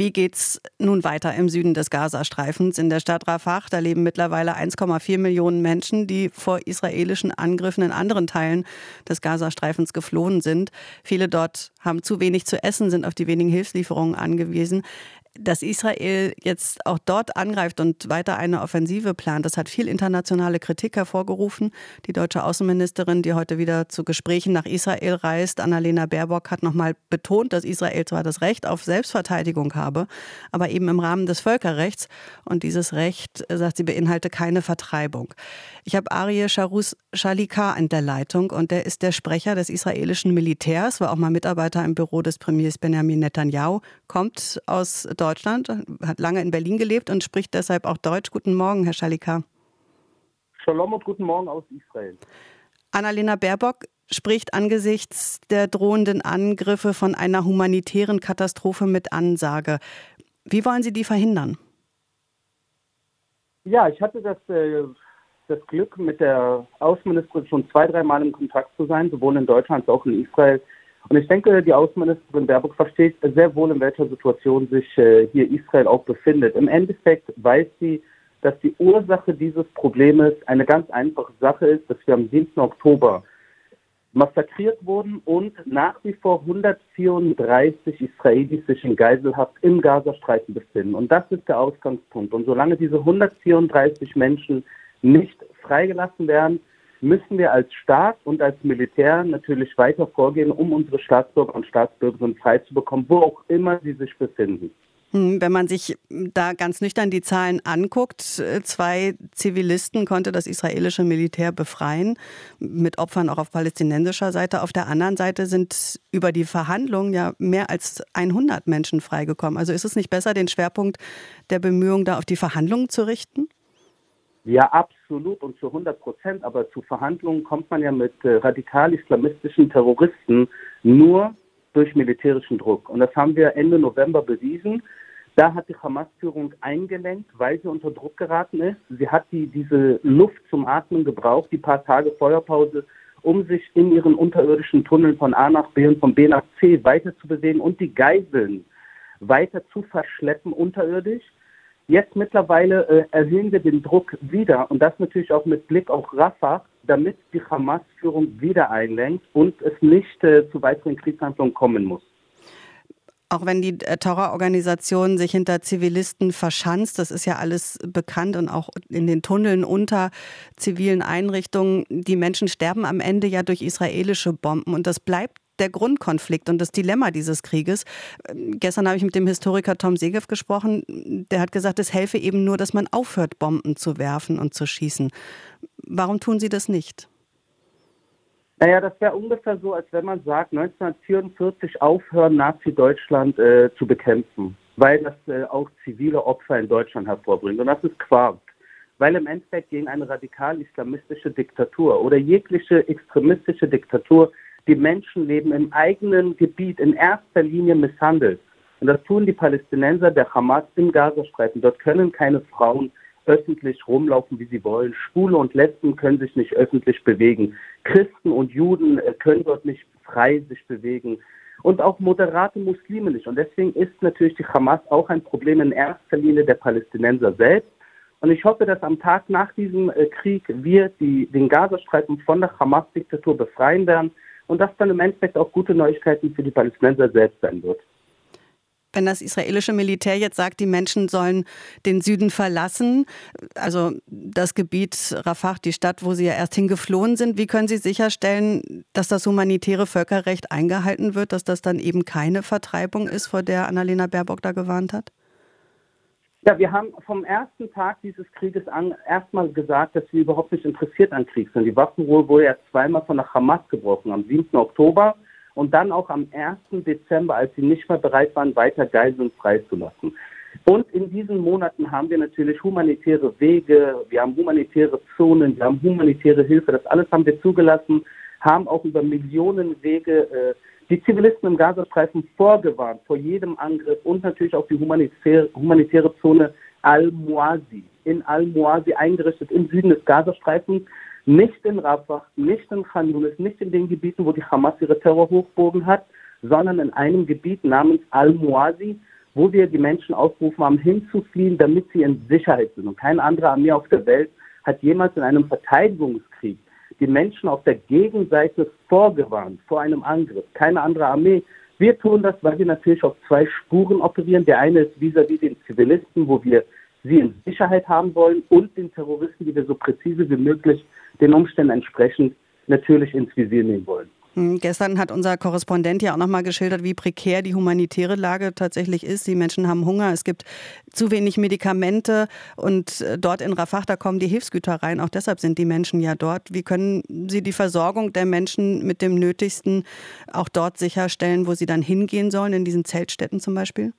Wie geht's nun weiter im Süden des Gazastreifens? In der Stadt Rafah, da leben mittlerweile 1,4 Millionen Menschen, die vor israelischen Angriffen in anderen Teilen des Gazastreifens geflohen sind. Viele dort haben zu wenig zu essen, sind auf die wenigen Hilfslieferungen angewiesen dass Israel jetzt auch dort angreift und weiter eine Offensive plant, das hat viel internationale Kritik hervorgerufen. Die deutsche Außenministerin, die heute wieder zu Gesprächen nach Israel reist, Annalena Baerbock, hat nochmal betont, dass Israel zwar das Recht auf Selbstverteidigung habe, aber eben im Rahmen des Völkerrechts. Und dieses Recht, sagt sie, beinhalte keine Vertreibung. Ich habe Arie Sharus Shalika in der Leitung und der ist der Sprecher des israelischen Militärs, war auch mal Mitarbeiter im Büro des Premiers Benjamin Netanyahu, kommt aus Deutschland, hat lange in Berlin gelebt und spricht deshalb auch Deutsch. Guten Morgen, Herr Schalika. Shalom und guten Morgen aus Israel. Annalena Baerbock spricht angesichts der drohenden Angriffe von einer humanitären Katastrophe mit Ansage. Wie wollen Sie die verhindern? Ja, ich hatte das, äh, das Glück, mit der Außenministerin schon zwei, dreimal in Kontakt zu sein, sowohl in Deutschland als auch in Israel. Und ich denke, die Außenministerin Baerbock versteht sehr wohl, in welcher Situation sich äh, hier Israel auch befindet. Im Endeffekt weiß sie, dass die Ursache dieses Problems eine ganz einfache Sache ist, dass wir am 7. Oktober massakriert wurden und nach wie vor 134 Israelis sich in Geiselhaft im Gazastreifen befinden. Und das ist der Ausgangspunkt. Und solange diese 134 Menschen nicht freigelassen werden, müssen wir als Staat und als Militär natürlich weiter vorgehen, um unsere Staatsbürger und Staatsbürgerinnen freizubekommen, wo auch immer sie sich befinden. Hm, wenn man sich da ganz nüchtern die Zahlen anguckt, zwei Zivilisten konnte das israelische Militär befreien, mit Opfern auch auf palästinensischer Seite. Auf der anderen Seite sind über die Verhandlungen ja mehr als 100 Menschen freigekommen. Also ist es nicht besser, den Schwerpunkt der Bemühungen da auf die Verhandlungen zu richten? Ja, absolut und zu 100 Prozent. Aber zu Verhandlungen kommt man ja mit äh, radikal-islamistischen Terroristen nur durch militärischen Druck. Und das haben wir Ende November bewiesen. Da hat die Hamas-Führung eingelenkt, weil sie unter Druck geraten ist. Sie hat die, diese Luft zum Atmen gebraucht, die paar Tage Feuerpause, um sich in ihren unterirdischen Tunneln von A nach B und von B nach C weiter zu bewegen und die Geiseln weiter zu verschleppen unterirdisch. Jetzt mittlerweile äh, erhöhen wir den Druck wieder. Und das natürlich auch mit Blick auf Rafah, damit die Hamas-Führung wieder einlenkt und es nicht äh, zu weiteren Kriegshandlungen kommen muss. Auch wenn die äh, Terrororganisation sich hinter Zivilisten verschanzt, das ist ja alles bekannt und auch in den Tunneln unter zivilen Einrichtungen, die Menschen sterben am Ende ja durch israelische Bomben. Und das bleibt der Grundkonflikt und das Dilemma dieses Krieges. Gestern habe ich mit dem Historiker Tom Segev gesprochen. Der hat gesagt, es helfe eben nur, dass man aufhört, Bomben zu werfen und zu schießen. Warum tun Sie das nicht? Naja, das wäre ungefähr so, als wenn man sagt, 1944 aufhören, Nazi-Deutschland äh, zu bekämpfen, weil das äh, auch zivile Opfer in Deutschland hervorbringt. Und das ist Quark. Weil im Endeffekt gegen eine radikal-islamistische Diktatur oder jegliche extremistische Diktatur die Menschenleben im eigenen Gebiet in erster Linie misshandelt. Und das tun die Palästinenser der Hamas im Gazastreifen. Dort können keine Frauen öffentlich rumlaufen, wie sie wollen. Schwule und Lesben können sich nicht öffentlich bewegen. Christen und Juden äh, können dort nicht frei sich bewegen. Und auch moderate Muslime nicht. Und deswegen ist natürlich die Hamas auch ein Problem in erster Linie der Palästinenser selbst. Und ich hoffe, dass am Tag nach diesem äh, Krieg wir die, den Gazastreifen von der Hamas-Diktatur befreien werden und das dann im Endeffekt auch gute Neuigkeiten für die Palästinenser selbst sein wird. Wenn das israelische Militär jetzt sagt, die Menschen sollen den Süden verlassen, also das Gebiet Rafah, die Stadt, wo sie ja erst hingeflohen sind, wie können Sie sicherstellen, dass das humanitäre Völkerrecht eingehalten wird, dass das dann eben keine Vertreibung ist, vor der Annalena Baerbock da gewarnt hat? Ja, wir haben vom ersten Tag dieses Krieges an erstmal gesagt, dass wir überhaupt nicht interessiert an Krieg sind. Die Waffenruhe wurde ja zweimal von der Hamas gebrochen, am 7. Oktober und dann auch am 1. Dezember, als sie nicht mehr bereit waren, weiter Geiseln freizulassen. Und in diesen Monaten haben wir natürlich humanitäre Wege, wir haben humanitäre Zonen, wir haben humanitäre Hilfe, das alles haben wir zugelassen, haben auch über Millionen Wege äh, die Zivilisten im Gazastreifen vorgewarnt vor jedem Angriff und natürlich auch die humanitäre, humanitäre Zone Al-Muazi, in Al-Muazi eingerichtet im Süden des Gazastreifens, nicht in Rafah, nicht in Khan Yunis, nicht in den Gebieten, wo die Hamas ihre Terrorhochbogen hat, sondern in einem Gebiet namens Al-Muazi, wo wir die Menschen aufgerufen haben, hinzufliehen, damit sie in Sicherheit sind. Und keine andere Armee auf der Welt hat jemals in einem Verteidigungskrieg die Menschen auf der Gegenseite vorgewarnt vor einem Angriff. Keine andere Armee. Wir tun das, weil wir natürlich auf zwei Spuren operieren. Der eine ist vis-à-vis -vis den Zivilisten, wo wir sie in Sicherheit haben wollen, und den Terroristen, die wir so präzise wie möglich den Umständen entsprechend natürlich ins Visier nehmen wollen. Hm, gestern hat unser Korrespondent ja auch nochmal geschildert, wie prekär die humanitäre Lage tatsächlich ist. Die Menschen haben Hunger, es gibt zu wenig Medikamente und äh, dort in Rafah, da kommen die Hilfsgüter rein. Auch deshalb sind die Menschen ja dort. Wie können Sie die Versorgung der Menschen mit dem Nötigsten auch dort sicherstellen, wo sie dann hingehen sollen, in diesen Zeltstätten zum Beispiel?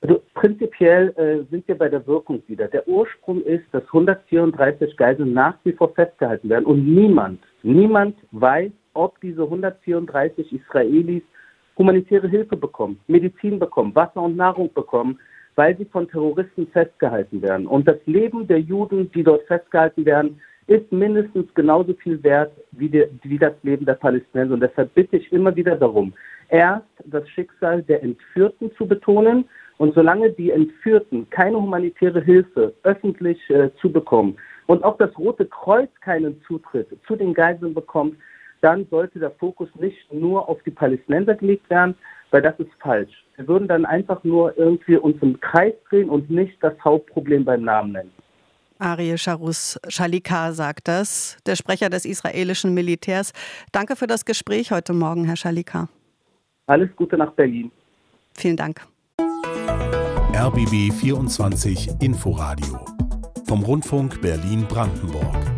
Also prinzipiell äh, sind wir bei der Wirkung wieder. Der Ursprung ist, dass 134 Geiseln nach wie vor festgehalten werden und niemand, niemand weiß, ob diese 134 Israelis humanitäre Hilfe bekommen, Medizin bekommen, Wasser und Nahrung bekommen, weil sie von Terroristen festgehalten werden. Und das Leben der Juden, die dort festgehalten werden, ist mindestens genauso viel wert wie, die, wie das Leben der Palästinenser. Und deshalb bitte ich immer wieder darum, erst das Schicksal der Entführten zu betonen. Und solange die Entführten keine humanitäre Hilfe öffentlich äh, zu bekommen und auch das Rote Kreuz keinen Zutritt zu den Geiseln bekommt, dann sollte der Fokus nicht nur auf die Palästinenser gelegt werden, weil das ist falsch. Wir würden dann einfach nur irgendwie uns im Kreis drehen und nicht das Hauptproblem beim Namen nennen. Ariel Sharus Shalika sagt das, der Sprecher des israelischen Militärs. Danke für das Gespräch heute Morgen, Herr Shalika. Alles Gute nach Berlin. Vielen Dank. RBB 24 Inforadio vom Rundfunk Berlin-Brandenburg.